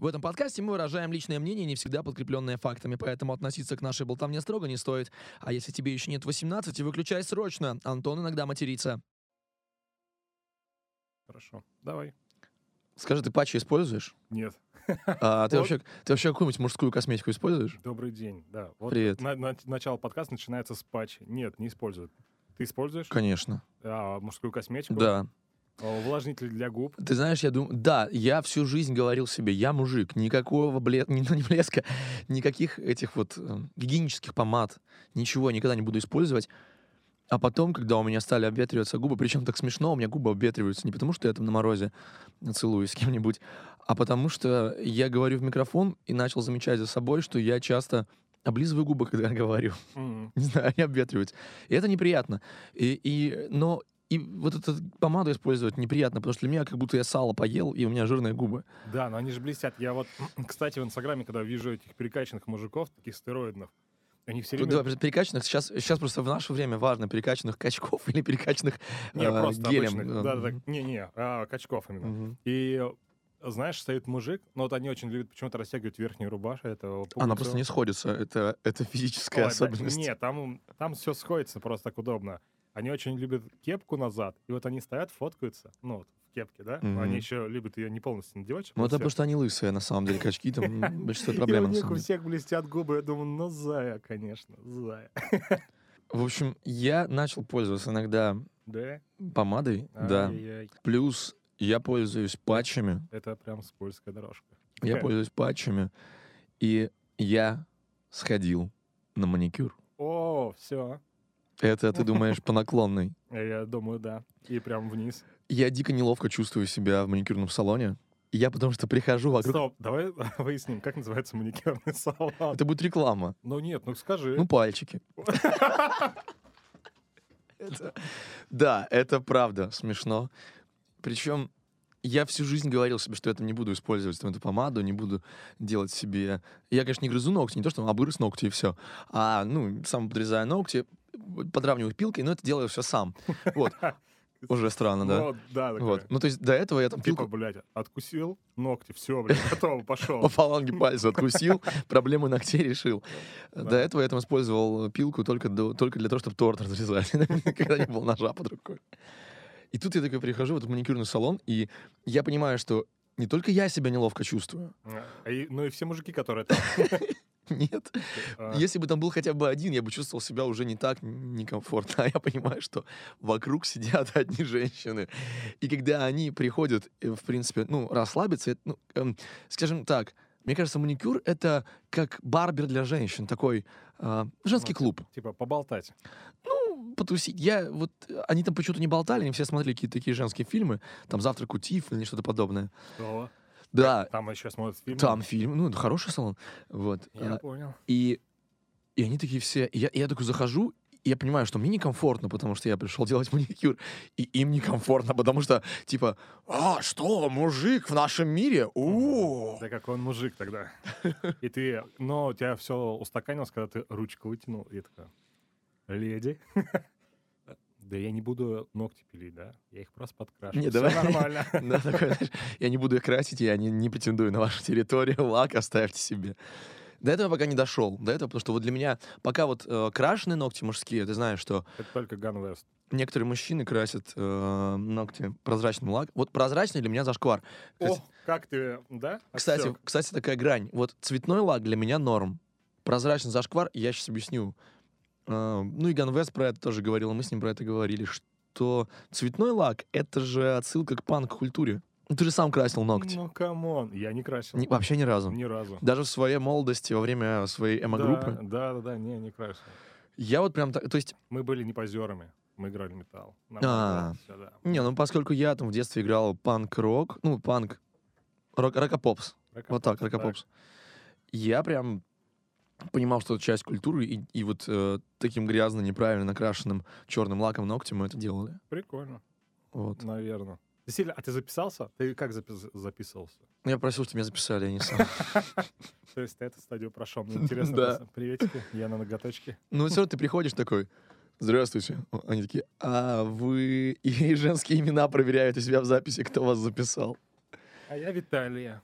В этом подкасте мы выражаем личное мнение, не всегда подкрепленное фактами, поэтому относиться к нашей болтовне строго не стоит. А если тебе еще нет 18, выключай срочно. Антон иногда матерится. Хорошо, давай. Скажи, ты патчи используешь? Нет. А ты, Вот. вообще, ты вообще какую-нибудь мужскую косметику используешь? Добрый день, да. Вот Привет. на- на- начало подкаста начинается с патчи. Нет, не используют. Ты используешь? Конечно. А, мужскую косметику? Да. А, Увлажнитель для губ? Ты знаешь, я думаю, да, я всю жизнь говорил себе, я мужик, никакого бле... не, ну, блеска, никаких этих вот э, гигиенических помад, ничего никогда не буду использовать. А потом, когда у меня стали обветриваться губы, причем так смешно, у меня губы обветриваются не потому, что я там на морозе целуюсь с кем-нибудь, а потому что я говорю в микрофон и начал замечать за собой, что я часто облизываю губы, когда я говорю. М. Не знаю, они обветриваются. И это неприятно. И, и, но и вот эту помаду использовать неприятно, потому что для меня как будто я сало поел, и у меня жирные губы. Да, но они же блестят. Я вот, кстати, в Инстаграме, когда вижу этих перекачанных мужиков, таких стероидных, они все время... давай, перекачанных, сейчас, сейчас просто в наше время важно, перекачанных качков или перекачанных Не, э, просто гелем. обычных. Да, да, да. Не-не, а, качков именно. Мгм. И знаешь, стоит мужик, но вот они очень любят почему-то растягивать верхнюю рубашку. Это Она просто не сходится, это, это физическая Ой, да, особенность. Нет, там, там все сходится просто так удобно. Они очень любят кепку назад, и вот они стоят, фоткаются, ну, вот в кепке, да? Мгм. Они еще любят ее не полностью надевать. Ну, это потому что они лысые, на самом деле, качки, там большинство И проблем. у на них у всех блестят губы. Я думаю, ну, зая, конечно, зая. В общем, я начал пользоваться иногда Да? помадой, да. Плюс я пользуюсь патчами. Это прям скользкая дорожка. Я пользуюсь патчами, и я сходил на маникюр. О, все. Это, ты думаешь, по наклонной. Я думаю, да. И прям вниз. Я дико неловко чувствую себя в маникюрном салоне. Я потому что прихожу вокруг... Стоп, давай выясним, как называется маникюрный салон. Это будет реклама. Ну нет, ну скажи. Ну, пальчики. Да, это правда смешно. Причем я всю жизнь говорил себе, что я там не буду использовать там, эту помаду, не буду делать себе... Я, конечно, не грызу ногти, не то, что обгрыз ногти и все, а, ну, сам подрезаю ногти, подравниваю пилкой, но это делаю все сам. Вот. Уже странно, да? Ну, да, такое. Вот. Ну, то есть до этого я там Типа, пилку блядь, откусил ногти, все, блядь, готово, пошел. по фаланге пальца откусил, проблему ногтей решил. До этого я там использовал пилку только, для того, чтобы торт разрезать. Никогда не было ножа под рукой. И тут я такой прихожу в этот маникюрный салон, и я понимаю, что не только я себя неловко чувствую. А и- Ну и все мужики, которые там. Нет. а, Если бы там был хотя бы один, я бы чувствовал себя уже не так некомфортно. А я понимаю, что вокруг сидят одни женщины. И когда они приходят, э, в принципе, ну, расслабиться, это, ну, эм, скажем так, мне кажется, маникюр — это как барбер для женщин, такой э, женский Ну, клуб. Типа поболтать. Ну, потусить. Я вот, они там почему-то не болтали, они все смотрели какие-то такие женские фильмы, там «Завтрак у Тиф» или что-то подобное. Что? Да, Там еще смотрят фильм. там фильм, ну, это хороший салон. Вот. Я А, понял. И, и они такие все... И я, и я такой захожу, я понимаю, что мне некомфортно, потому что я пришел делать маникюр, и им некомфортно, потому что, типа, а, что, мужик в нашем мире? у Да какой он мужик тогда. И ты, но у тебя все устаканилось, когда ты ручку вытянул, и такая, леди. Да я не буду ногти пилить, да? Я их просто подкрашу. Не, Всё давай. нормально. Я не буду их красить, я не, претендую на вашу территорию, лак оставьте себе. До этого пока не дошел. До этого, потому что вот для меня, пока вот э, крашеные ногти мужские, ты знаешь, что Это только Вест. некоторые мужчины красят э, ногти прозрачным лаком. Вот прозрачный для меня зашквар. О, как ты, да? Кстати, Отсек. кстати, такая грань. Вот цветной лак для меня норм. Прозрачный зашквар, я сейчас объясню. А, ну и GANVEST про это тоже говорил, мы с ним про это говорили, что цветной лак — это же отсылка к панк-культуре. Ну, ты же сам красил ногти. Ну, come on. Я не красил. Ни- вообще ни разу. Ни разу. Даже в своей молодости, во время своей эмо-группы. Да, да, да, не, не красил. Я вот прям так... То есть, Мы были не позерами. Мы играли металл. Нам А. да. не, ну поскольку я там в детстве играл панк-рок, ну, панк... Рок, рокопопс. Вот так, рокопопс. Я прям понимал, что это часть культуры, и, и вот э, таким грязно, неправильно накрашенным черным лаком ногтем мы это делали. Прикольно, Вот. наверное. Сильно- А ты записался? Ты как запис- записывался? Я просил, чтобы меня записали, а не сам. То есть ты эту стадию прошел. Мне интересно. Приветики, я на ноготочке. Ну, все равно ты приходишь такой, здравствуйте. Они такие, а вы и женские имена проверяют у себя в записи, кто вас записал. А я Виталия.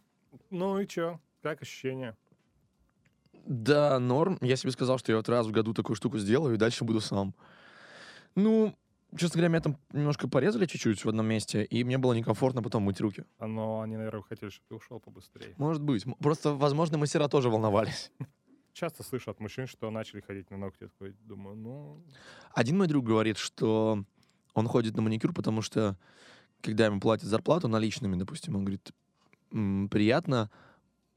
Ну и чё? Как ощущения? Да, норм. Я себе сказал, что я вот раз в году такую штуку сделаю, и дальше буду сам. Ну, честно говоря, меня там немножко порезали чуть-чуть в одном месте, и мне было некомфортно потом мыть руки. А, Но они, наверное, хотели, чтобы ты ушел побыстрее. Может быть. Просто, возможно, мастера тоже волновались. Часто слышу от мужчин, что начали ходить на ногти. Я такой думаю, ну, Один мой друг говорит, что он ходит на маникюр, потому что, когда ему платят зарплату наличными, допустим, он говорит, «М, приятно,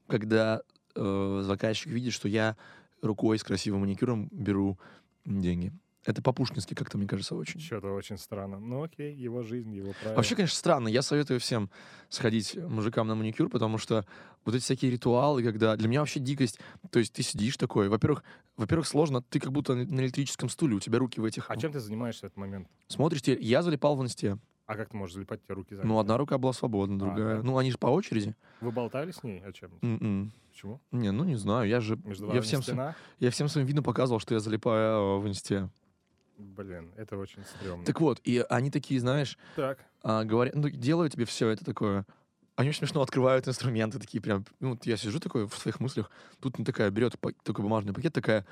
когда э, заказчик видит, что я рукой с красивым маникюром беру деньги. Это по-пушкински как-то, мне кажется, очень. что-то очень странно. Ну окей, его жизнь, его правила. Вообще, конечно, странно. Я советую всем сходить мужикам на маникюр, потому что вот эти всякие ритуалы, когда... Для меня вообще дикость. То есть ты сидишь такой. Во-первых, во-первых, сложно. Ты как будто на электрическом стуле. У тебя руки в этих... А чем ты занимаешься в этот момент? Смотришь, я залипал в инсте. А как ты можешь залипать, у тебя руки заняты? Ну, одна рука была свободна, другая... да. Ну, они же по очереди. Вы болтали с ней о чем? М-м. Почему? Не, ну не знаю, я же... Между Я всем, стена? я всем своим видом показывал, что я залипаю э, в инсте. Блин, это очень стрёмно. Так вот, и они такие, знаешь, Так, а, говорят, ну, делаю тебе все это такое. Они очень смешно открывают инструменты, такие прям, ну, вот я сижу такой в своих мыслях, тут она такая берет такой бумажный пакет, такая,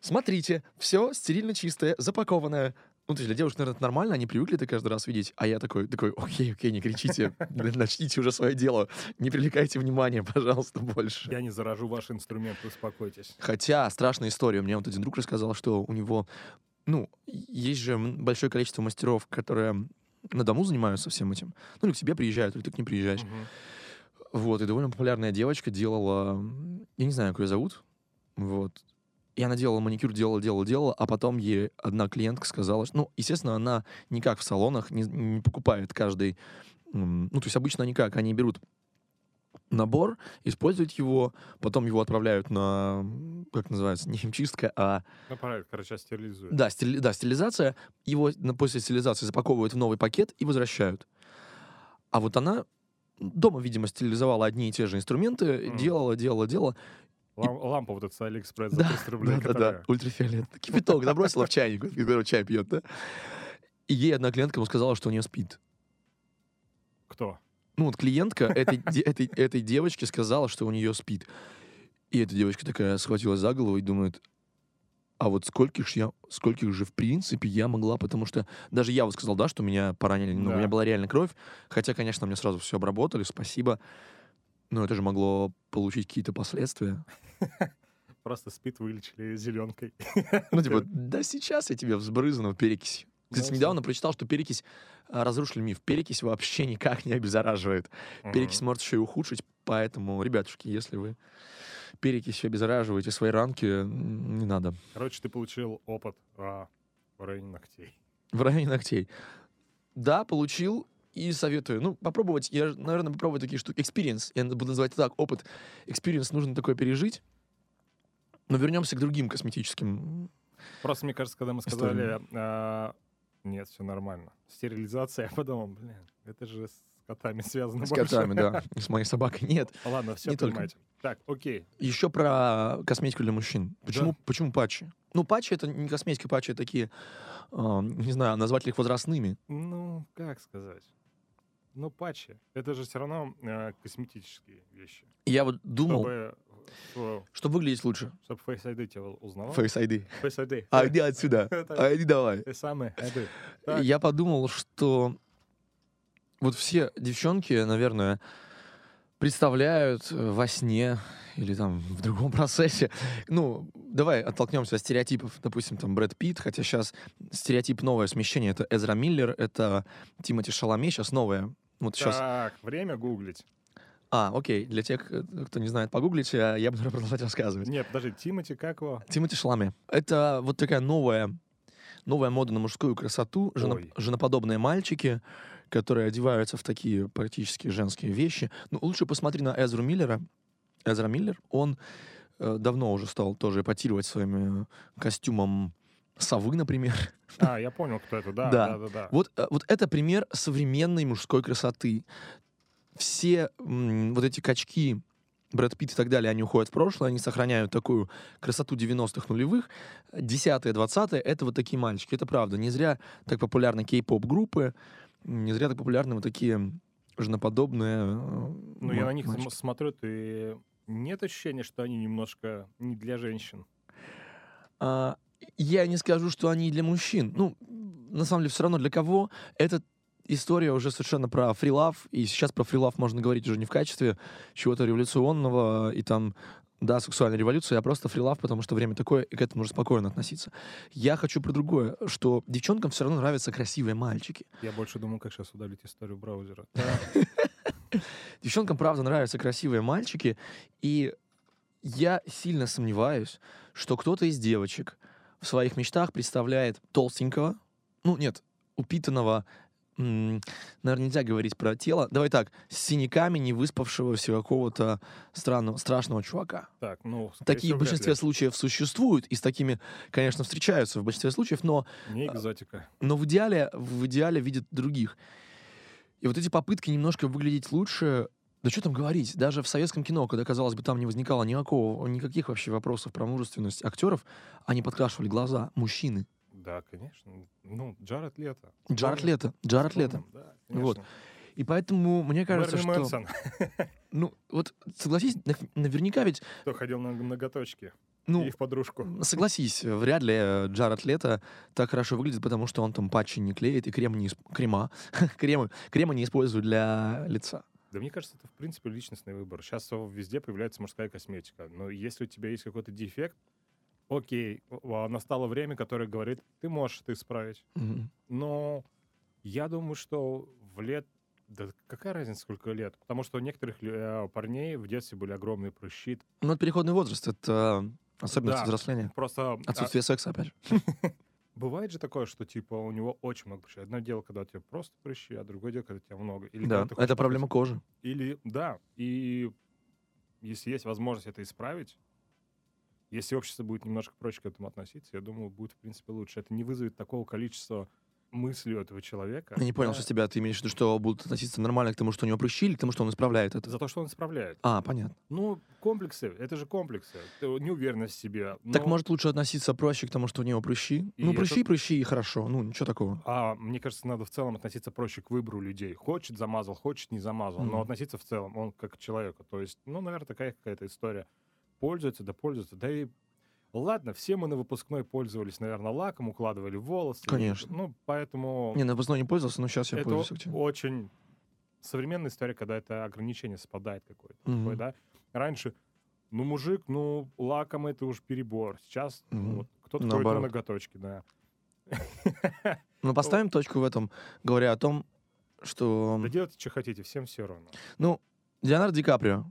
смотрите, все стерильно чистое, запакованное. Ну, то есть для девушек, наверное, это нормально, они привыкли это каждый раз видеть, а я такой, такой, окей, окей, не кричите, начните уже свое дело, не привлекайте внимания, пожалуйста, больше. я не заражу ваш инструмент, успокойтесь. Хотя страшная история. Мне вот один друг рассказал, что у него, ну, есть же большое количество мастеров, которые на дому занимаются всем этим. Ну, или к тебе приезжают, или ты к ним приезжаешь. Вот, и довольно популярная девочка делала, я не знаю, как ее зовут, вот. И она делала маникюр, делала, делала, делала, а потом ей одна клиентка сказала, что, ну, естественно, она не как в салонах, не, не покупает каждый, ну, то есть обычно они как, они берут набор, используют его, потом его отправляют на, как называется, не химчистка, а, правильно, короче, стерилизует. да, стили- да, стилизация, его после стилизации запаковывают в новый пакет и возвращают. А вот она дома, видимо, стилизовала одни и те же инструменты, Мгм. делала, делала, делала. Лам- лампа вот эта с Алиэкспресс за Да, 300 рублей, да, да, которая- да, ультрафиолет. Кипяток забросила в чайник, который чай пьет, да? И ей одна клиентка ему сказала, что у нее спит. Кто? Ну, вот клиентка этой, этой, этой девочке сказала, что у нее спит. И эта девочка такая схватилась за голову и думает, а вот скольких ж я, скольких же в принципе я могла, потому что даже я вот сказал, да, что меня поранили, ну, у Да. меня была реально кровь, хотя, конечно, мне сразу все обработали, спасибо, но это же могло получить какие-то последствия. Просто спит вылечили зеленкой. Ну, типа, да сейчас я тебе взбрызну перекись. Кстати, Ну, недавно прочитал, что перекись а, разрушили миф. Перекись вообще никак не обеззараживает. Перекись может еще и ухудшить, поэтому, ребятушки, если вы перекись обеззараживаете свои ранки, не надо. Короче, ты получил опыт а, в районе ногтей. В районе ногтей. Да, получил и советую. Ну, попробовать, я, наверное, попробую такие штуки. Experience, я буду называть так, опыт. Experience нужно такое пережить. Но вернемся к другим косметическим. Просто мне кажется, когда мы сказали, а, нет, все нормально. Стерилизация, я подумал, блин, это же с котами связано С больше. котами, да. С моей собакой. Нет. Ладно, все Не только. понимаете. Так, окей. Еще про косметику для мужчин. Почему, почему патчи? Ну, патчи это не косметика, патчи такие, а, не знаю, назвать ли их возрастными. Ну, как сказать? Ну, патчи. Это же все равно а, косметические вещи. Я вот думал, Чтобы, что, что выглядеть лучше. чтобы Face ID тебя узнавал. Face ID. Face ID. А иди отсюда. А иди давай. Ты самый ID. Так. Я подумал, что вот все девчонки, наверное, представляют э, во сне или там в другом процессе. Ну, давай оттолкнемся от стереотипов. Допустим, там Брэд Питт, хотя сейчас стереотип новое смещение. Это Эзра Миллер, это Тимоти Шаломе, сейчас новое. Вот сейчас. Так, время гуглить. А, окей, для тех, э, кто не знает, погуглите, а я буду продолжать рассказывать. Нет, подожди, Тимати, как его? Тимоти Шаломе. Это вот такая новая, новая мода на мужскую красоту, Ой. женоподобные мальчики, которые одеваются в такие практически женские вещи. Ну, лучше посмотри на Эзру Миллера. Эзра Миллер, он э, давно уже стал тоже эпатировать своим э, костюмом совы, например. А, я понял, кто это. Да, Да. да, да. да. Вот, э, вот это пример современной мужской красоты. Все м, вот эти качки, Брэд Питт и так далее, они уходят в прошлое, они сохраняют такую красоту 90-х нулевых. 10-е, 20-е — это вот такие мальчики. Это правда. Не зря так популярны кей-поп-группы, не зря так популярны вот такие женоподобные. э, Ну, я ма- на них мальчики. см- смотрю, и нет ощущения, что они немножко не для женщин. А, я не скажу, что они для мужчин. Ну, на самом деле, все равно для кого эта история уже совершенно про фрилав, и сейчас про фрилав можно говорить уже не в качестве чего-то революционного и там, да, сексуальной революции, а просто фрилав, потому что время такое, и к этому уже спокойно относиться. Я хочу про другое, что девчонкам все равно нравятся красивые мальчики. Я больше думал, как сейчас удалить историю браузера. Девчонкам, правда, нравятся красивые мальчики, и я сильно сомневаюсь, что кто-то из девочек в своих мечтах представляет толстенького, ну, нет, упитанного, м, наверное, нельзя говорить про тело, давай так, с синяками не выспавшегося какого-то странного, страшного чувака. Так, ну, Такие в большинстве случаев существуют, и с такими, конечно, встречаются в большинстве случаев, но Не экзотика. но в идеале, в идеале видят других. И вот эти попытки немножко выглядеть лучше, да что там говорить, даже в советском кино, когда, казалось бы, там не возникало никакого, никаких вообще вопросов про мужественность актеров, они подкрашивали глаза, мужчины. Да, конечно. Ну, Джаред Лето. Джаред Лето, Джаред Лето. Да, Вот. И поэтому мне кажется, Мэрилин что... Мэнсон, Ну, вот согласись, нав- наверняка ведь... кто ходил на ноготочки Ну, и в подружку. Согласись, вряд ли э, Джаред Лето так хорошо выглядит, потому что он там патчи не клеит и крем не крема, крема, крема не использует для лица. Да мне кажется, это в принципе личностный выбор. Сейчас везде появляется мужская косметика. Но если у тебя есть какой-то дефект, окей, настало время, которое говорит, ты можешь это исправить. Мгм. Но я думаю, что в лет... Да какая разница, сколько лет? Потому что у некоторых э, парней в детстве были огромные прыщи. Ну, это переходный возраст, это особенность Да. взросления. Просто а, Отсутствие секса, опять же. бывает же такое, что типа у него очень много прыщей. Одно дело, когда у тебя просто прыщи, а другое дело, когда у тебя много. Или Да, ты хочешь это проблема кожи. Или, да, и если есть возможность это исправить, если общество будет немножко проще к этому относиться, я думаю, будет, в принципе, лучше. Это не вызовет такого количества мыслей у этого человека. Я не понял, Да. что с тебя ты имеешь в виду, что будут относиться нормально к тому, что у него прыщи, или к тому, что он исправляет это? За то, что он исправляет. А, понятно. Ну, комплексы, это же комплексы. Неуверенность в себе. Так Но- может лучше относиться проще к тому, что у него прыщи? И ну, это- прыщи, прыщи, и хорошо. Ну, ничего такого. А мне кажется, надо в целом относиться проще к выбору людей. Хочет замазал, хочет не замазал. Но Мгм. относиться в целом, он как к человеку. То есть, ну, наверное, такая какая-то история. Пользуется, да пользуется. Да и ладно, все мы на выпускной пользовались, наверное, лаком, укладывали волосы. Конечно. Ну, поэтому Не, на выпускной не пользовался, но сейчас я это пользуюсь активно. очень современная история, когда это ограничение совпадает какое-то. Мгм. такое, да? Раньше, ну, мужик, ну, лаком это уж перебор. Сейчас ну, Мгм. вот, кто-то ходит на ноготочки, да. Ну, поставим точку в этом, говоря о том, что... Да делайте, что хотите, всем все равно. Ну, Леонардо Ди Каприо,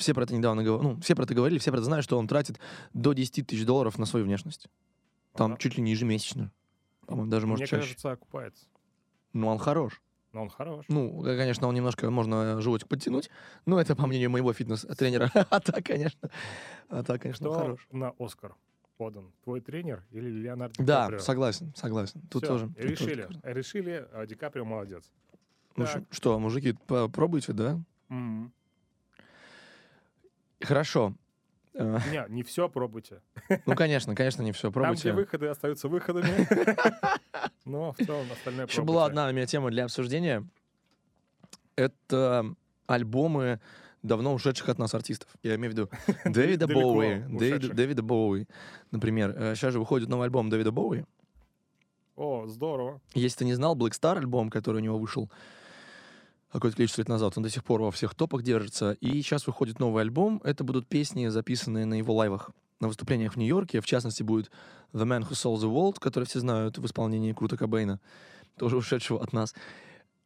все про это недавно говорили, ну, все про это говорили, все про это знают, что он тратит до 10 тысяч долларов на свою внешность. Там Ага. чуть ли не ежемесячно. По-моему, даже, может, Мне чаще. кажется, окупается. Ну, он хорош. Но он хорош. Ну, э, конечно, он немножко, можно животик подтянуть, но это по мнению моего фитнес-тренера. А так, конечно, а так, конечно, он Кто хорош. на Оскар подан? Твой тренер или Леонардо Ди Да, Каприо? согласен, согласен. Тут Всё, тоже. тут тоже решили. Решили, а Ди Каприо молодец. Ну, Так. что, мужики, попробуйте, да? М. Хорошо. Э, Не, не все пробуйте. Ну, конечно, конечно, не все. Там, где Пробуйте. выходы остаются выходами. Но в целом остальное Еще была пробуйте. одна у меня тема для обсуждения. Это альбомы давно ушедших от нас артистов. Я имею в виду Дэвида Боуи. Дэвида, Боуи, например. Сейчас же выходит новый альбом Дэвида Боуи. О, здорово. Если ты не знал, Black Star альбом, который у него вышел какое-то количество лет назад, он до сих пор во всех топах держится. И сейчас выходит новый альбом. Это будут песни, записанные на его лайвах, на выступлениях в Нью-Йорке. В частности, будет The Man Who Sold the World, который все знают в исполнении Крута Кобейна, тоже ушедшего от нас.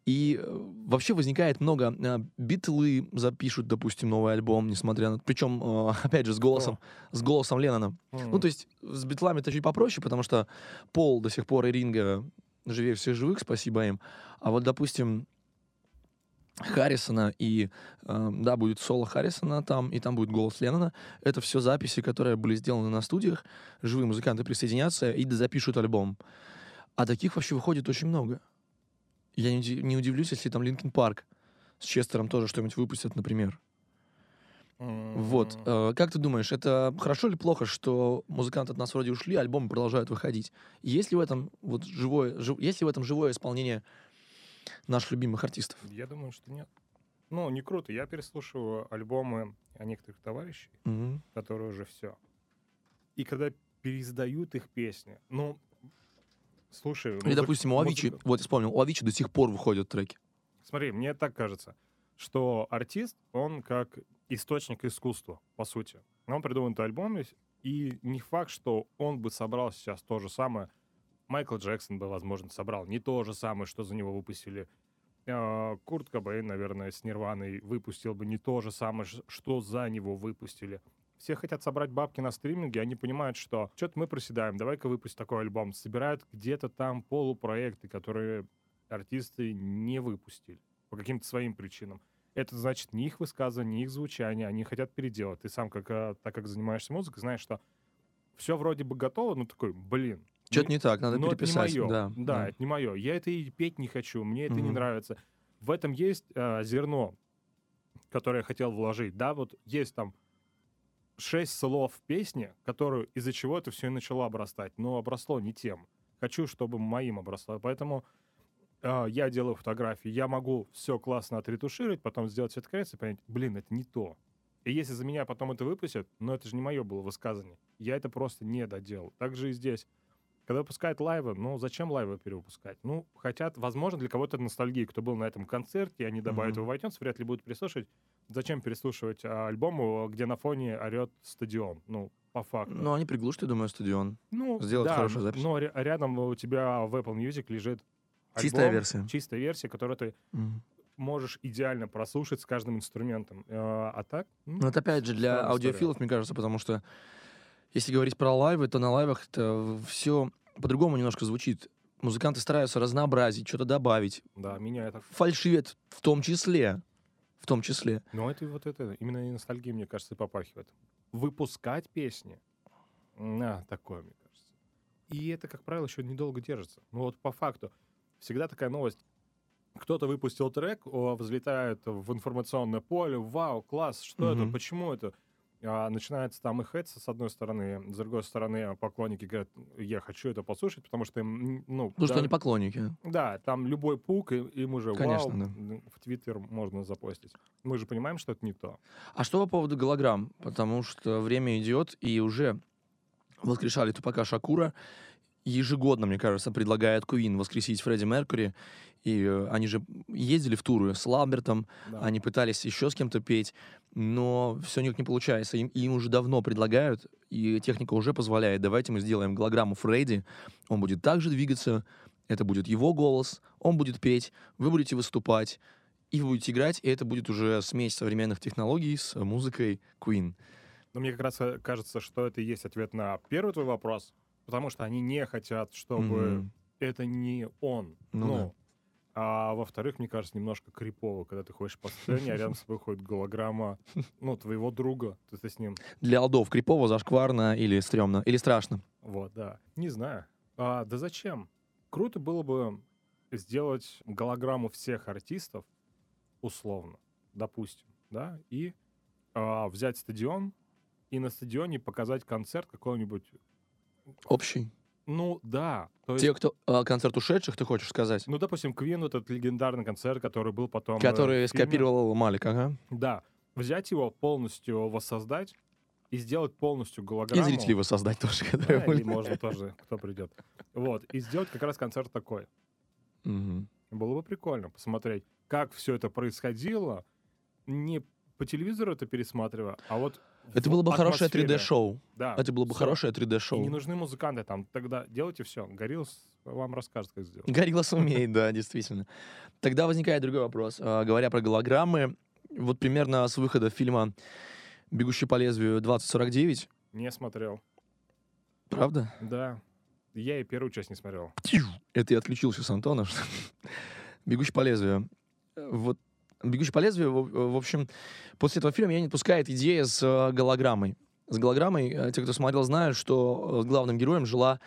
И э, вообще возникает много. э, Битлы запишут, допустим, новый альбом, несмотря на... Причем, э, опять же, с голосом, с голосом Леннона. Ну, то есть с битлами это чуть попроще, потому что Пол до сих пор и Ринга живее всех живых, спасибо им. А вот, допустим, Харрисона и, э, да, будет соло Харрисона там, и там будет голос Леннона. Это все записи, которые были сделаны на студиях. Живые музыканты присоединятся и запишут альбом. А таких вообще выходит очень много. Я не, не удивлюсь, если там Linkin Park с Честером тоже что-нибудь выпустят, например. Вот. э, Как ты думаешь, это хорошо или плохо, что музыканты от нас вроде ушли, альбомы продолжают выходить? Есть ли в этом вот живое, жив- есть ли в этом живое исполнение наших любимых артистов? Я думаю, что нет. Ну, не круто. Я переслушиваю альбомы некоторых товарищей, Мгм. которые уже все. И когда переиздают их песни, ну, слушай... Или, допустим, у Авичи, музыка- вот вспомнил, у Авичи до сих пор выходят треки. Смотри, мне так кажется, что артист, он как источник искусства, по сути. Он придумывает альбом, и- и не факт, что он бы собрал сейчас то же самое. Майкл Джексон бы, возможно, собрал не то же самое, что за него выпустили. А, Курт Кобейн, наверное, с Нирваной выпустил бы не то же самое, что за него выпустили. Все хотят собрать бабки на стриминге, они понимают, что что-то мы проседаем, давай-ка выпусти такой альбом. Собирают где-то там полупроекты, которые артисты не выпустили по каким-то своим причинам. Это значит не их высказывание, не их звучание, они хотят переделать. Ты сам, как, а, так как занимаешься музыкой, знаешь, что все вроде бы готово, но такой, блин. Что-то ну, не так, надо но это не переписать. мое. Да, да, это не мое. Я это и петь не хочу, мне это не Мгм. нравится. В этом есть а, зерно, которое я хотел вложить. Да, вот есть там шесть слов в песне, которые из-за чего это все и начало обрастать. Но обросло не тем. Хочу, чтобы моим обросло. Поэтому а, я делаю фотографии. Я могу все классно отретушировать, потом сделать цветокоррекцию и понять, блин, это не то. И если за меня потом это выпустят, но это же не мое было высказывание. Я это просто не доделал. Так же и здесь. Когда выпускают лайвы, ну зачем лайвы перевыпускать? Ну, хотят, возможно, для кого-то это ностальгия. Кто был на этом концерте, они добавят Мгм. его в iTunes, вряд ли будут переслушивать. Зачем переслушивать а, альбом, где на фоне орет стадион? Ну, по факту. Ну, они приглушат, я думаю, стадион. Ну, Сделать да, хорошую запись. Но ря- рядом у тебя в Apple Music лежит Чистая альбом, версия. чистая версия, которую ты Мгм. можешь идеально прослушать с каждым инструментом. А, а так? м, Ну, это опять же для аудиофилов, мне кажется, потому что если говорить про лайвы, то на лайвах это все по-другому немножко звучит. Музыканты стараются разнообразить, что-то добавить. Да, меня это... Фальшивит в том числе. В том числе. Но это вот это, именно и ностальгия, мне кажется, и попахивает. Выпускать песни, на, такое, мне кажется. И это, как правило, еще недолго держится. Ну вот по факту, всегда такая новость. Кто-то выпустил трек, о, взлетает в информационное поле, вау, класс, что это, Мгм. почему это? А, начинается там и хэт с одной стороны, с другой стороны поклонники говорят, я хочу это послушать, потому что им, м, ну, Потому что да, они поклонники. да, там любой пук, и- им уже Конечно, вау, да. в Твиттер можно запостить. Мы же понимаем, что это не то. А что по поводу голограмм? Потому что время идет, и уже воскрешали Тупака Шакура. Ежегодно, мне кажется, предлагает Куин воскресить Фредди Меркури. И э, они же ездили в туры с Ламбертом, Да. они пытались еще с кем-то петь, но все никак не получается. Им, им уже давно предлагают, и техника уже позволяет. Давайте мы сделаем голограмму Фредди, он будет также двигаться, это будет его голос, он будет петь, вы будете выступать, и вы будете играть, и это будет уже смесь современных технологий с музыкой Queen. Но мне как раз э, кажется, что это и есть ответ на первый твой вопрос, потому что они не хотят, чтобы Мгм. это не он. Ну Ну, да. А во-вторых, мне кажется, немножко крипово, когда ты ходишь по сцене, а рядом с тобой ходит голограмма, ну, твоего друга, ты, ты с ним, Для алдов крипово, зашкварно или стрёмно, или страшно. вот, да. Не знаю. А, да зачем? Круто было бы сделать голограмму всех артистов, условно, допустим, да, и а, взять стадион, и на стадионе показать концерт какой-нибудь Общий. Ну да. То есть, Те, кто... а, концерт ушедших, ты хочешь сказать? ну, допустим, Квин, вот этот легендарный концерт, который был потом... э, Который фильме. скопировал Малик, ага. Да. Взять его, полностью воссоздать и сделать полностью И голограмму. зрителей воссоздать тоже, Да, которые или были. можно тоже, кто придет. Вот. И сделать как раз концерт такой. Мгм. Было бы прикольно посмотреть, как все это происходило, не по телевизору это пересматривая, а вот Это было бы хорошее атмосфере. 3D-шоу. Да. Это было бы всё. хорошее И не 3D-шоу. нужны музыканты там. Тогда делайте все. Гориллс вам расскажет, как сделать. Гориллас умеет, да, действительно. Тогда возникает другой вопрос. А, Говоря про голограммы, вот примерно с выхода фильма «Бегущий по лезвию 2049», Не смотрел. правда? Да. Я и первую часть не смотрел. Это я отключил сейчас Антона. что- «Бегущий по лезвию». Вот «Бегущий по лезвию», в в общем, после этого фильма меня не отпускает идея с э, голограммой. С голограммой, э, те, кто смотрел, знают, что э, главным героем жила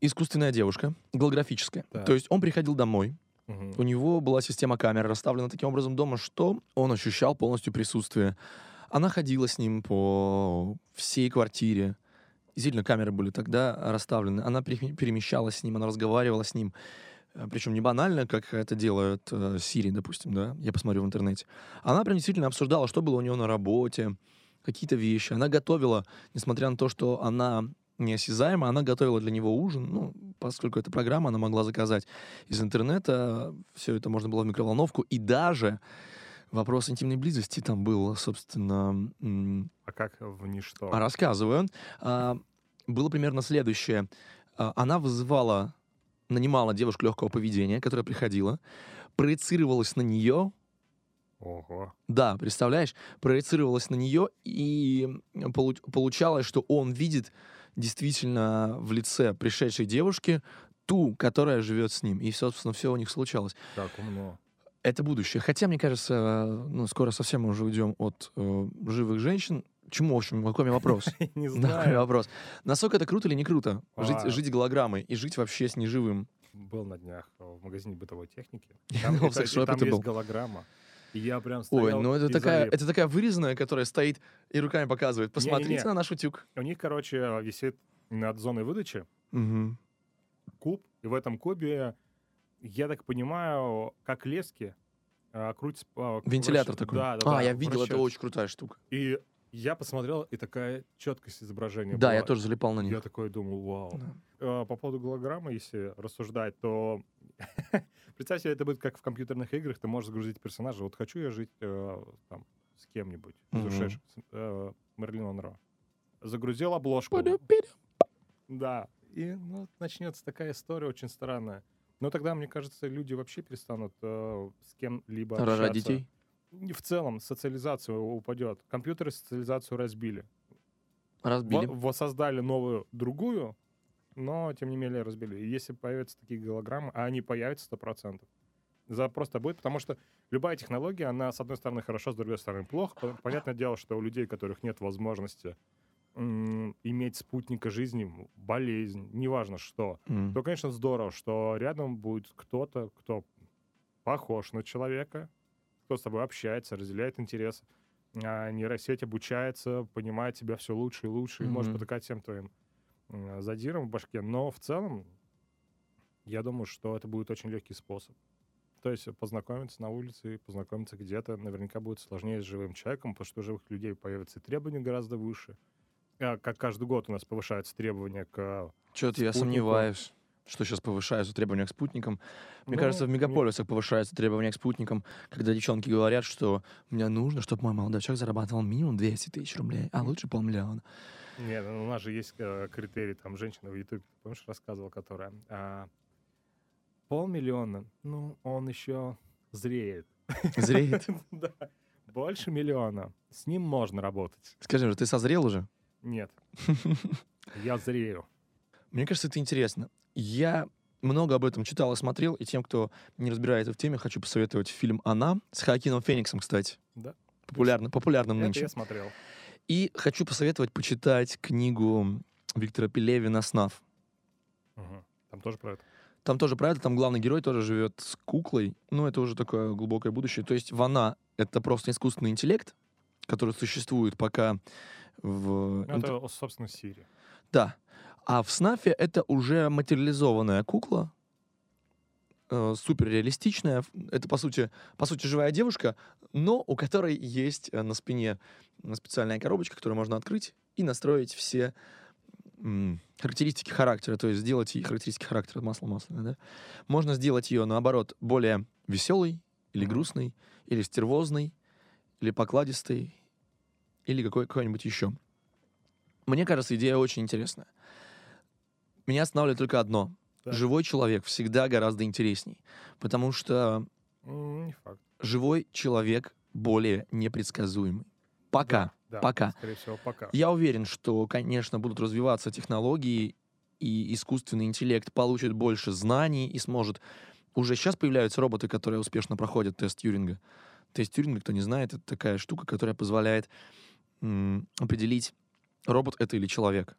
искусственная девушка, голографическая. Так. То есть он приходил домой, Мгм. у него была система камер расставлена таким образом дома, что он ощущал полностью присутствие. Она ходила с ним по всей квартире. Действительно, камеры были тогда расставлены. Она пере- перемещалась с ним, она разговаривала с ним. Причем не банально, как это делает э, Siri, допустим, да, я посмотрю в интернете. Она прям действительно обсуждала, что было у нее на работе, какие-то вещи. Она готовила, несмотря на то, что она неосязаема, она готовила для него ужин, ну, поскольку это программа, она могла заказать из интернета, все это можно было в микроволновку, и даже вопрос интимной близости там был, собственно... А как в ничто? а, Рассказываю. А, Было примерно следующее. А, Она вызывала, нанимала девушку легкого поведения, которая приходила, проецировалась на нее, Ого. да, представляешь, проецировалась на нее, и полу- получалось, что он видит действительно в лице пришедшей девушки ту, которая живет с ним. И, собственно, все у них случалось. Как умно. Это будущее. Хотя, мне кажется, э, ну, скоро совсем мы уже уйдем от э, живых женщин. Чему, в общем, какой у меня вопрос? Не знаю. вопрос. Насколько это круто или не круто? Жить, А. жить голограммой и жить вообще с неживым. Был на днях в магазине бытовой техники. Там, есть голограмма. Я прям Ой, стоял ну это такая, залип. это такая вырезанная, которая стоит и руками показывает. Посмотрите Не-не-не. на наш утюг. У них, короче, висит над зоной выдачи Мгм. куб, и в этом кубе, я так понимаю, как лески, а, крутится... а, Вентилятор вращ- такой. Да, да, а, да, я видел, это вращается. очень крутая штука. И я посмотрел, и такая четкость изображения Да, была. я тоже залипал на Я них. такой думал, вау. Да. А, По поводу голограммы, если рассуждать, то представь себе, это будет как в компьютерных играх, ты можешь загрузить персонажа. Вот хочу я жить э, там с кем-нибудь ушедших, с, э, Мерлин Монро. Загрузил обложку. Да. И ну, начнется такая история очень странная. Но тогда, мне кажется, люди вообще перестанут э, с кем-либо Рожать детей. В целом социализация упадет. Компьютеры социализацию разбили. Разбили. Во- воссоздали новую, другую, но, тем не менее, разбили. И если появятся такие голограммы, а они появятся 100%, за просто будет, потому что любая технология, она, с одной стороны, хорошо, с другой стороны, плохо. По- Понятное дело, что у людей, у которых нет возможности иметь спутника жизни, болезнь, неважно что, М. то, конечно, здорово, что рядом будет кто-то, кто похож на человека, кто с тобой общается, разделяет интересы. А нейросеть обучается, понимает тебя все лучше и лучше, и может потыкать всем твоим задиром в башке. Но в целом, я думаю, что это будет очень легкий способ. То есть познакомиться на улице познакомиться где-то наверняка будет сложнее с живым человеком, потому что у живых людей появятся и требования гораздо выше. А, Как каждый год у нас повышаются требования к Что-то я сомневаюсь, что сейчас повышаются требования к спутникам. Мне Ну, кажется, в мегаполисах повышаются требования к спутникам, когда девчонки говорят, что мне нужно, чтобы мой молодой человек зарабатывал минимум 200 тысяч рублей, а лучше полмиллиона. Нет, ну, у нас же есть э, критерий, там, женщина в Ютубе, помнишь, рассказывал, которая... а, полмиллиона, ну, он еще зреет. Зреет. Да. Больше миллиона. С ним можно работать. Скажи же, ты созрел уже? Нет. Я зрею. Мне кажется, это интересно. Я много об этом читал и смотрел, и тем, кто не разбирается в теме, хочу посоветовать фильм «Она» с Хоакином Фениксом, кстати. Да. Популярно, популярным Это нынче. я смотрел. И хочу посоветовать почитать книгу Виктора Пелевина «Снав». Мгм. Там тоже про это. Там тоже про это, там главный герой тоже живет с куклой. Ну, это уже такое глубокое будущее. То есть «Вана» — это просто искусственный интеллект, который существует пока в... Ну, это, собственно, Сири. Да. А в «Снафе» это уже материализованная кукла, э, суперреалистичная. Это, по сути, по сути, живая девушка, но у которой есть э, на спине специальная коробочка, которую можно открыть и настроить все характеристики характера, то есть сделать ей характеристики характера масло масляное, да? Можно сделать ее, наоборот, более веселой или грустной, или стервозной, или покладистой, или какой- какой-нибудь еще. Мне кажется, идея очень интересная. Меня останавливает только одно. Так. Живой человек всегда гораздо интересней, потому что Не факт. живой человек более непредсказуемый. Пока. Да, да, пока. Скорее всего, пока. Я уверен, что, конечно, будут развиваться технологии, и искусственный интеллект получит больше знаний и сможет... Уже сейчас появляются роботы, которые успешно проходят тест Тьюринга. Тест Тьюринга, кто не знает, это такая штука, которая позволяет м, определить, робот это или человек.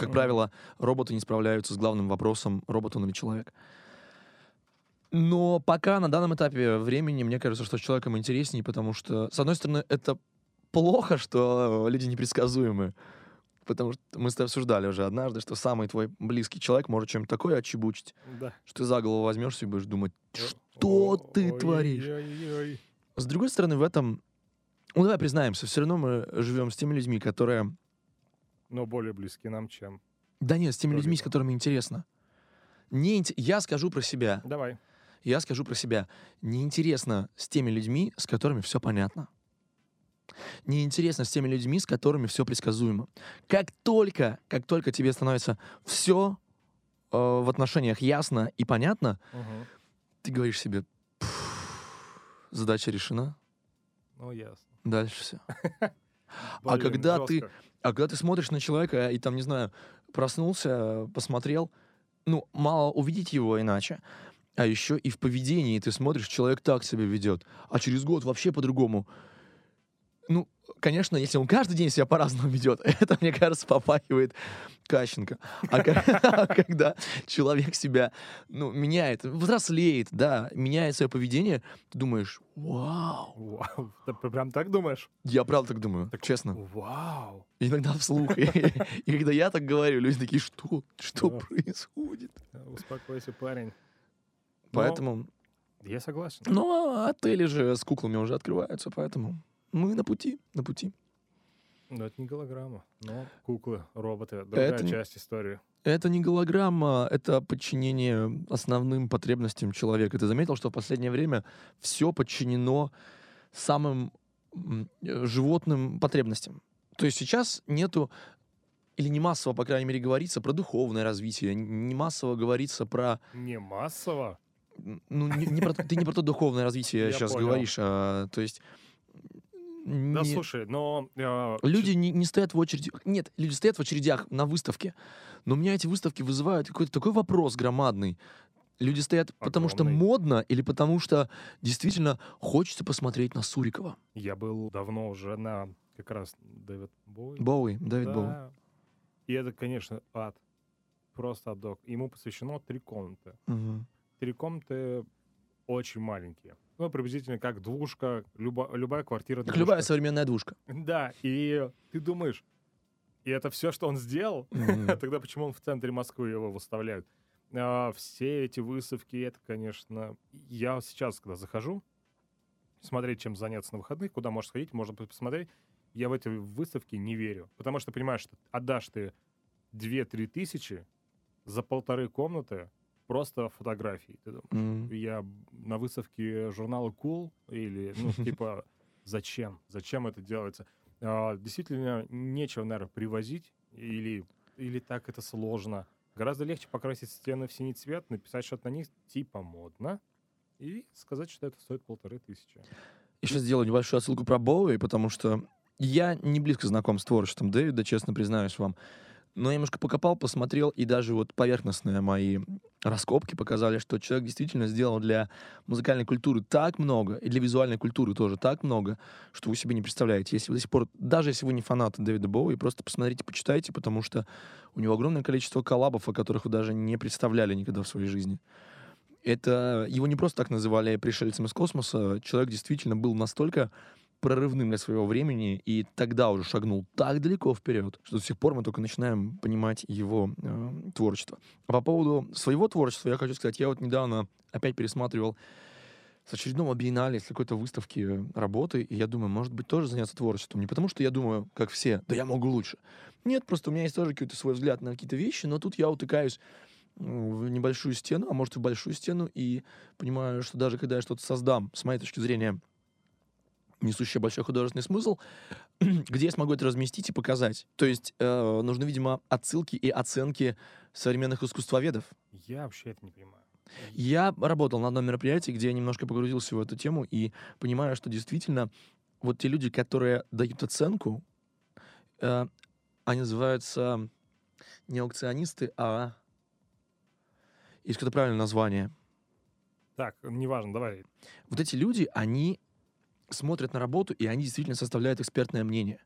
Как Мгм. правило, роботы не справляются с главным вопросом, робот он или человек. Но пока на данном этапе времени, мне кажется, что с человеком интереснее, потому что, с одной стороны, это плохо, что люди непредсказуемы. потому что мы с тобой обсуждали уже однажды, что самый твой близкий человек может чем-то такое отчебучить, Да. что ты за голову возьмешься и будешь думать, что ты творишь? Ой-ой-ой. С другой стороны, в этом, ну давай признаемся, все равно мы живем с теми людьми, которые, Но более близки нам, чем... да нет, с теми людьми, с которыми интересно. Не, я скажу про себя, Давай. я скажу про себя. Неинтересно с теми людьми, с которыми все понятно. Неинтересно с теми людьми, с которыми все предсказуемо. Как только, как только тебе становится все в отношениях ясно и понятно, Мгм. ты говоришь себе, «Пф, задача решена, Ну, ясно. дальше все. Блин, когда ты-. А когда ты смотришь на человека и там, не знаю, проснулся, посмотрел, ну, мало увидеть его иначе, а еще и в поведении ты смотришь, человек так себя ведет, а через год вообще по-другому. Ну, конечно, если он каждый день себя по-разному ведет, это, мне кажется, попахивает Кащенко. А а когда человек себя, ну, меняет, взрослеет, да, меняет свое поведение, ты думаешь, вау, Вау. Ты прям так думаешь? я правда так думаю, Так, честно. Вау. Иногда вслух. И, когда я так говорю, люди такие, что? Что происходит? Успокойся, парень. Но Поэтому... Я согласен. Ну, а отели же с куклами уже открываются, поэтому мы на пути, на пути. Но это не голограмма. Но куклы, роботы, другая Это часть истории. Это не голограмма, это подчинение основным потребностям человека. Ты заметил, что в последнее время все подчинено самым э, животным потребностям. То есть сейчас нету или не массово, по крайней мере, говорится про духовное развитие, не массово говорится про Не массово. Ну, не, не про, ты не про то духовное развитие Я сейчас понял. говоришь, а, то есть Да, не- слушай, но... э, люди не, не стоят в очереди. Нет, люди стоят в очередях на выставке, но у меня эти выставки вызывают какой-то такой вопрос громадный. Люди стоят потому что Огромный. модно или потому что действительно хочется посмотреть на Сурикова. Я был давно уже на как раз Дэвид Боуи. Боуи, Боуи. Да. И это, конечно, ад. Просто адок. Ему посвящено три комнаты. Мгм. Три комнаты очень маленькие. Ну, приблизительно как двушка, любо- любая квартира Как любая современная двушка. Да, и ты думаешь, и это все, что он сделал? Мгм. Тогда почему он в центре Москвы его выставляют? А, все эти выставки, это, конечно... Я сейчас, когда захожу, смотреть, чем заняться на выходных, куда можно сходить, можно посмотреть, я в эти выставки не верю. Потому что понимаешь, что отдашь ты 2-3 тысячи за полторы комнаты просто фотографий. Ты думаешь, Мгм. я на выставке журнала Cool или, ну, типа, зачем? Зачем это делается? А, действительно, нечего, наверное, привозить или, или так это сложно. Гораздо легче покрасить стены в синий цвет, написать что-то на них типа модно и сказать, что это стоит полторы тысячи. Я сейчас сделаю небольшую отсылку про Боуи, потому что я не близко знаком с творчеством Дэвида, честно признаюсь вам. Но я немножко покопал, посмотрел, и даже вот поверхностные мои раскопки показали, что человек действительно сделал для музыкальной культуры так много, и для визуальной культуры тоже так много, что вы себе не представляете. Если вы до сих пор, даже если вы не фанаты Дэвида Боуи, просто посмотрите, почитайте, потому что у него огромное количество коллабов, о которых вы даже не представляли никогда в своей жизни. Это его не просто так называли пришельцем из космоса. Человек действительно был настолько прорывным для своего времени и тогда уже шагнул так далеко вперед, что до сих пор мы только начинаем понимать его э, творчество. А по поводу своего творчества я хочу сказать, я вот недавно опять пересматривал с очередного биеннале, с какой-то выставки э, работы, и я думаю, может быть, тоже заняться творчеством. Не потому, что я думаю, как все, да я могу лучше. Нет, просто у меня есть тоже какой-то свой взгляд на какие-то вещи, но тут я утыкаюсь м, в небольшую стену, а может и в большую стену, и понимаю, что даже когда я что-то создам, с моей точки зрения, несущее большой художественный смысл, где я смогу это разместить и показать. То есть э, нужны, видимо, отсылки и оценки современных искусствоведов. Я вообще это не понимаю. Я работал на одном мероприятии, где я немножко погрузился в эту тему и понимаю, что действительно вот те люди, которые дают оценку, э, они называются не аукционисты, а есть какое-то правильное название. Так, неважно, давай. Вот эти люди, они смотрят на работу, и они действительно составляют экспертное мнение.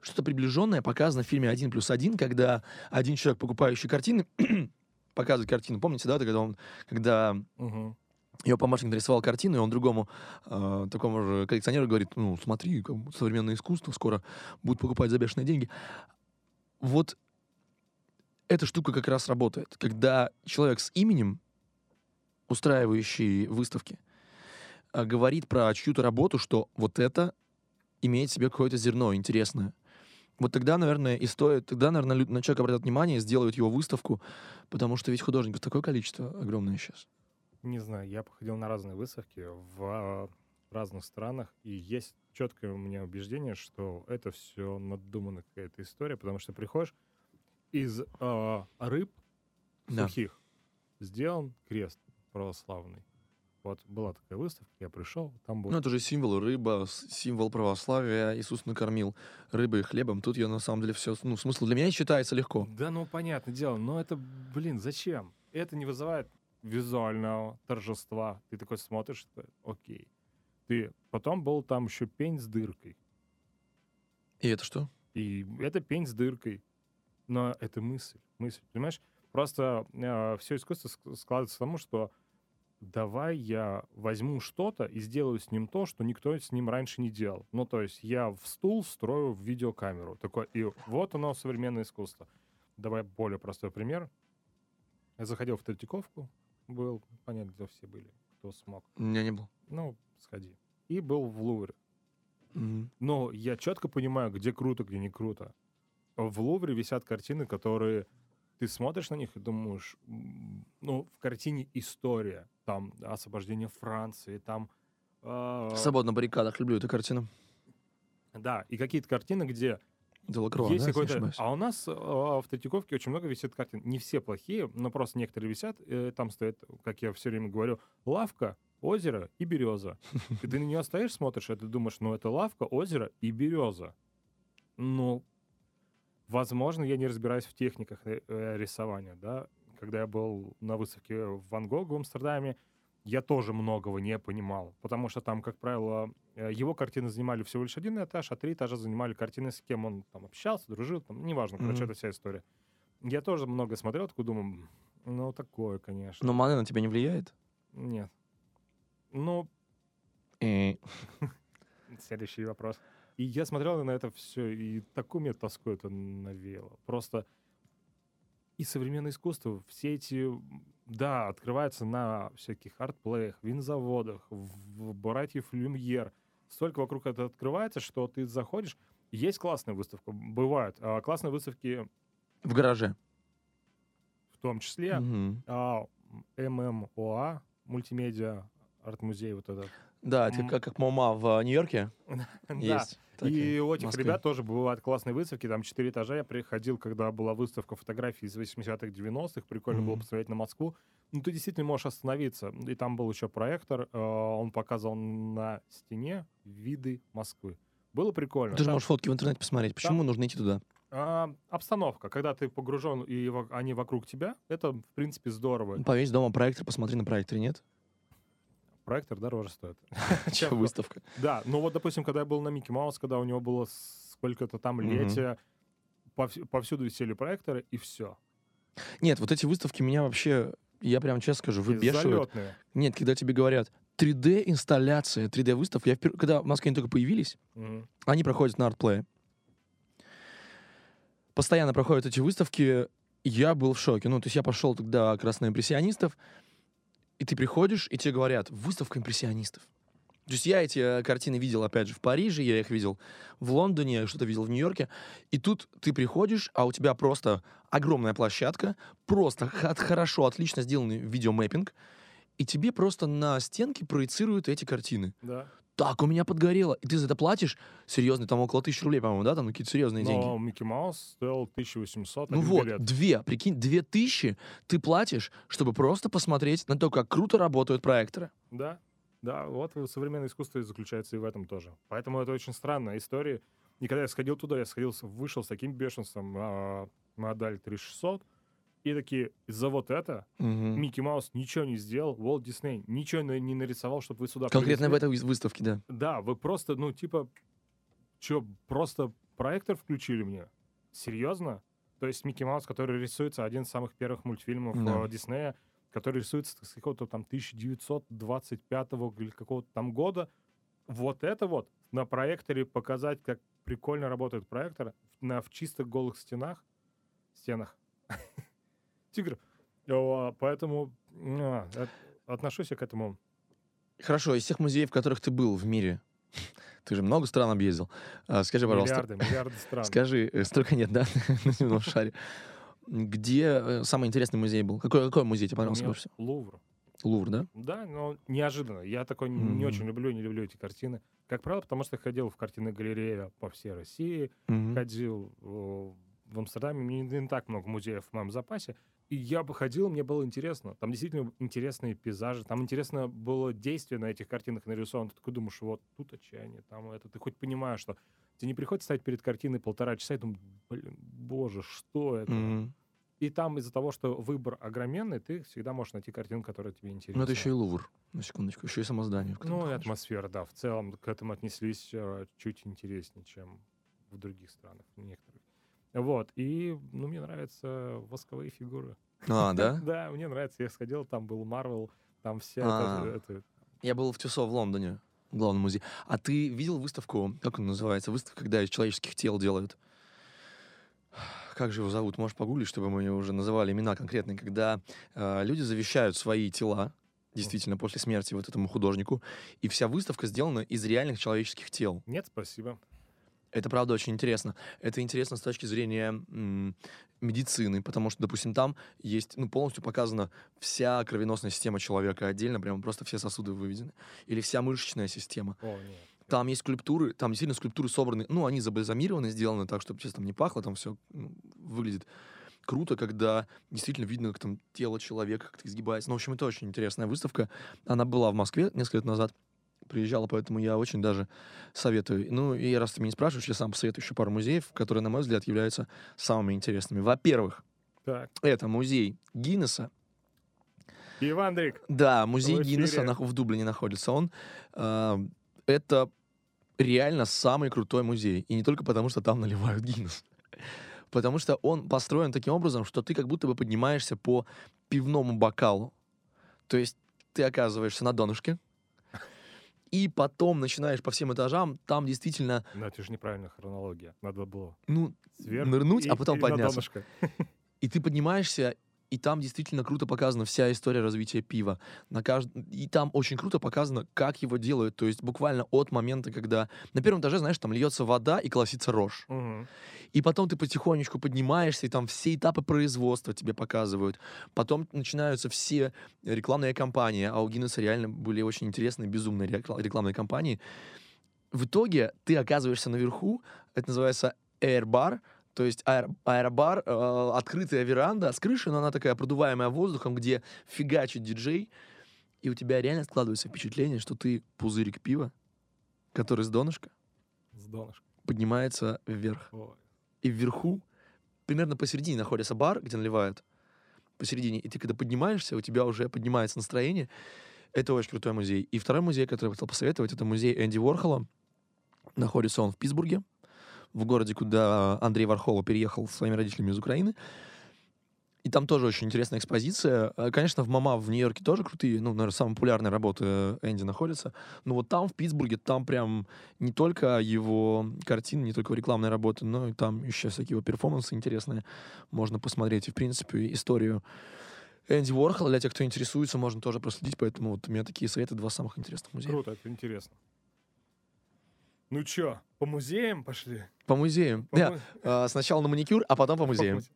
Что-то приближенное показано в фильме «Один плюс один», когда один человек, покупающий картины, показывает картину. Помните, да, когда он, когда его помощник нарисовал картину, и он другому э, такому же коллекционеру говорит, ну, смотри, современное искусство скоро будут покупать за бешеные деньги. вот эта штука как раз работает, когда человек с именем, устраивающий выставки, а, говорит про чью-то работу, что вот это имеет в себе какое-то зерно интересное. Вот тогда, наверное, и стоит, тогда, наверное, на человека обратят внимание, сделают его выставку, потому что ведь художников такое количество огромное сейчас. Не знаю, я походил на разные выставки в а, разных странах, и есть четкое у меня убеждение, что это все надуманная какая-то история, потому что приходишь из а, рыб Да. сухих сделан крест православный. Вот была такая выставка, я пришел, там был Ну, это же символ рыба, символ православия. Иисус накормил рыбой и хлебом. Тут я, на самом деле, все... Ну, смысл для меня считается легко. Да, ну, понятное дело, но это, блин, зачем? Это не вызывает визуального торжества. Ты такой смотришь, что, окей. Ты потом был там еще пень с дыркой. И это что? И это пень с дыркой. Но это мысль. Мысль, понимаешь? Просто все искусство ск- складывается к тому, что давай я возьму что-то и сделаю с ним то, что никто с ним раньше не делал. Ну, то есть я в стул строю в видеокамеру. Такой, и вот оно, современное искусство. Давай более простой пример. Я заходил в Третьяковку, был, понятно, где все были, кто смог. У меня не было. Ну, сходи. И был в Лувре. Мгм. Но я четко понимаю, где круто, где не круто. В Лувре висят картины, которые ты смотришь на них и думаешь, ну, в картине история. Там освобождение Франции, там... э, «Свободно на баррикадах». Люблю эту картину. да, и какие-то картины, где Делакруа, есть да, какой-то... А у нас э, в Третьяковке очень много висит картин. Не все плохие, но просто некоторые висят. э, Там стоит, как я все время говорю, лавка, озеро и береза. И ты на нее стоишь, смотришь, и ты думаешь, ну это лавка, озеро и береза. Ну, возможно, я не разбираюсь в техниках э, э, рисования, да. Когда я был на выставке в Ван Гога в Амстердаме, я тоже многого не понимал, потому что там, как правило, э, его картины занимали всего лишь один этаж, а три этажа занимали картины, с кем он там общался, дружил, там, неважно, короче, Мгм. это вся история. Я тоже много смотрел, такой думаю, ну, такое, конечно. Но Мане на тебя не влияет? Нет. Ну, следующий вопрос. И я смотрел на это все, и такую мне тоску это навеяло. Просто и современное искусство, все эти, да, открываются на всяких артплеях, винзаводах, в братьев Люмьер. Столько вокруг это открывается, что ты заходишь, есть классная выставка, бывают. А классные выставки В гараже. в том числе Мгм. а, ММОА, мультимедиа, арт-музей вот этот. Да, это как, как МоМА в э, Нью-Йорке. Да. И у этих Москве. ребят тоже бывают классные выставки, там четыре этажа. Я приходил, когда была выставка фотографий из 80-х, 90-х. Прикольно было Мгм. посмотреть на Москву. Ну, ты действительно можешь остановиться. И там был еще проектор, э, он показывал на стене виды Москвы. Было прикольно. Ты же Там, можешь фотки в интернете посмотреть. Почему нужно идти туда? а, обстановка, когда ты погружен, и они вокруг тебя, это, в принципе, здорово. Повесь дома проектор, посмотри на проекторе, нет? Проектор дороже стоит. Че, Чем- выставка? Да, ну вот, допустим, когда я был на Микки Маус, когда у него было сколько-то там повс- повсюду висели проекторы, и все. Нет, вот эти выставки меня вообще, я прям честно скажу, выбешивают. Залетные. Нет, когда тебе говорят 3D-инсталляция, 3D-выставка. Я впер- Когда в Москве они только появились, Мгм. они проходят на артплее. Постоянно проходят эти выставки. Я был в шоке. Ну, то есть я пошел тогда как раз на импрессионистов, и ты приходишь, и тебе говорят, выставка импрессионистов. То есть я эти э, картины видел, опять же, в Париже, я их видел в Лондоне, что-то видел в Нью-Йорке. И тут ты приходишь, а у тебя просто огромная площадка, просто хорошо, отлично сделанный видеомэппинг, и тебе просто на стенке проецируют эти картины. Да. Так, у меня подгорело. И ты за это платишь? Серьезно, там около тысячи рублей, по-моему, да? Там какие-то серьезные деньги. Но Микки Маус стоил 1800 Ну вот, билет. две, прикинь, две тысячи ты платишь, чтобы просто посмотреть на то, как круто работают проекторы. Да, да, вот современное искусство и заключается и в этом тоже. Поэтому это очень странная история. И когда я сходил туда, я сходил, вышел с таким бешенством а, модель 3600, и такие, за вот это Мгм. Микки Маус ничего не сделал, Уолт Дисней ничего не нарисовал, чтобы вы сюда Конкретно в привезли. этой вы- выставке, да. Да, вы просто, ну, типа, что, просто проектор включили мне? Серьезно? То есть Микки Маус, который рисуется, один из самых первых мультфильмов Да. э, Диснея, который рисуется с какого-то там 1925 или какого-то там года, вот это вот на проекторе показать, как прикольно работает проектор на, в чистых голых стенах, стенах. Тигр. Поэтому а, отношусь я к этому. Хорошо, из всех музеев, в которых ты был в мире, ты же много стран объездил. А, Скажи, пожалуйста, Миллиарды, миллиарды стран. скажи, э, столько нет, да, на земном шаре. Где э, самый интересный музей был? Какой, какой музей тебе понравился больше всего? Лувр. Лувр, да? Да, но неожиданно. Я такой не Мгм. очень люблю, не люблю эти картины. Как правило, потому что ходил в картинной галерее по всей России, Мгм. ходил э, в Амстердаме, меня не, не так много музеев в моем запасе, я бы ходил, мне было интересно. Там действительно интересные пейзажи, там интересно было действие на этих картинах нарисовано. Ты такой думаешь, вот тут отчаяние, там это. Ты хоть понимаешь, что тебе не приходится стоять перед картиной полтора часа и думать, блин, боже, что это? Мгм. И там из-за того, что выбор огроменный, ты всегда можешь найти картину, которая тебе интересна. Ну, это еще и Лувр, на секундочку, еще и само здание. Ну, и атмосфера, да, в целом к этому отнеслись э, чуть интереснее, чем в других странах, в некоторых. Вот, и, ну, мне нравятся восковые фигуры. А, да? Да, мне нравится, я сходил, там был Марвел, там вся А. это, Я был в Тюсо в Лондоне, в главном музее. А ты видел выставку, как он называется? Выставка, когда из человеческих тел делают. Как же его зовут? Можешь погуглить, чтобы мы уже называли имена конкретные. Когда э, люди завещают свои тела, действительно, после смерти вот этому художнику, и вся выставка сделана из реальных человеческих тел. Нет, спасибо. Это, правда, очень интересно. Это интересно с точки зрения м, медицины, потому что, допустим, там есть, ну, полностью показана вся кровеносная система человека отдельно, прямо просто все сосуды выведены. Или вся мышечная система. О, нет. Там есть скульптуры, там действительно скульптуры собраны, ну, они забальзамированы, сделаны так, чтобы, честно, там не пахло, там все выглядит круто, когда действительно видно, как там тело человека как-то изгибается. Ну, в общем, это очень интересная выставка. Она была в Москве несколько лет назад. Приезжала, поэтому я очень даже советую. Ну, и раз ты меня не спрашиваешь, я сам посоветую еще пару музеев, которые, на мой взгляд, являются самыми интересными. Во-первых, Так, это музей Гиннесса. Иван Дрик. Да, музей В. Гиннесса нах- в Дублине находится. Он э, это реально самый крутой музей. И не только потому, что там наливают Гиннес. Потому что он построен таким образом, что ты как будто бы поднимаешься по пивному бокалу. То есть ты оказываешься на донышке, и потом начинаешь по всем этажам, там действительно, Но это же неправильная хронология. Надо было ну, сверху нырнуть, а потом подняться. И ты поднимаешься, и там действительно круто показана вся история развития пива. На кажд... И там очень круто показано, как его делают. То есть буквально от момента, когда на первом этаже, знаешь, там льется вода и колосится рожь. Мгм. И потом ты потихонечку поднимаешься, и там все этапы производства тебе показывают. Потом начинаются все рекламные кампании. А у Гиннесса реально были очень интересные, безумные рекла- рекламные кампании. В итоге ты оказываешься наверху, это называется Air Bar, то есть аэр- аэробар, э, открытая веранда с крыши, но она такая продуваемая воздухом, где фигачит диджей, и у тебя реально складывается впечатление, что ты пузырик пива, который с донышка С донышка. поднимается вверх Ой. и вверху, примерно посередине находится бар, где наливают, посередине, и ты когда поднимаешься, у тебя уже поднимается настроение. Это очень крутой музей. И второй музей, который я хотел посоветовать, это музей Энди Уорхола. Находится он в Питтсбурге, в городе, куда Андрей Вархола переехал со своими родителями из Украины. И там тоже очень интересная экспозиция. Э, Конечно, в МАМА в Нью-Йорке тоже крутые, ну, наверное, самые популярные работы Энди находятся. Но вот там, в Питтсбурге, там прям не только его картины, не только его рекламные работы, но и там еще всякие его перформансы интересные можно посмотреть. И, в принципе, историю Энди Уорхола, для тех, кто интересуется, можно тоже проследить. Поэтому вот у меня такие советы, два самых интересных музея. Круто, это интересно. Ну чё, по музеям пошли? По музеям. По Да, му- а, сначала на маникюр, а потом по по музеям. музе-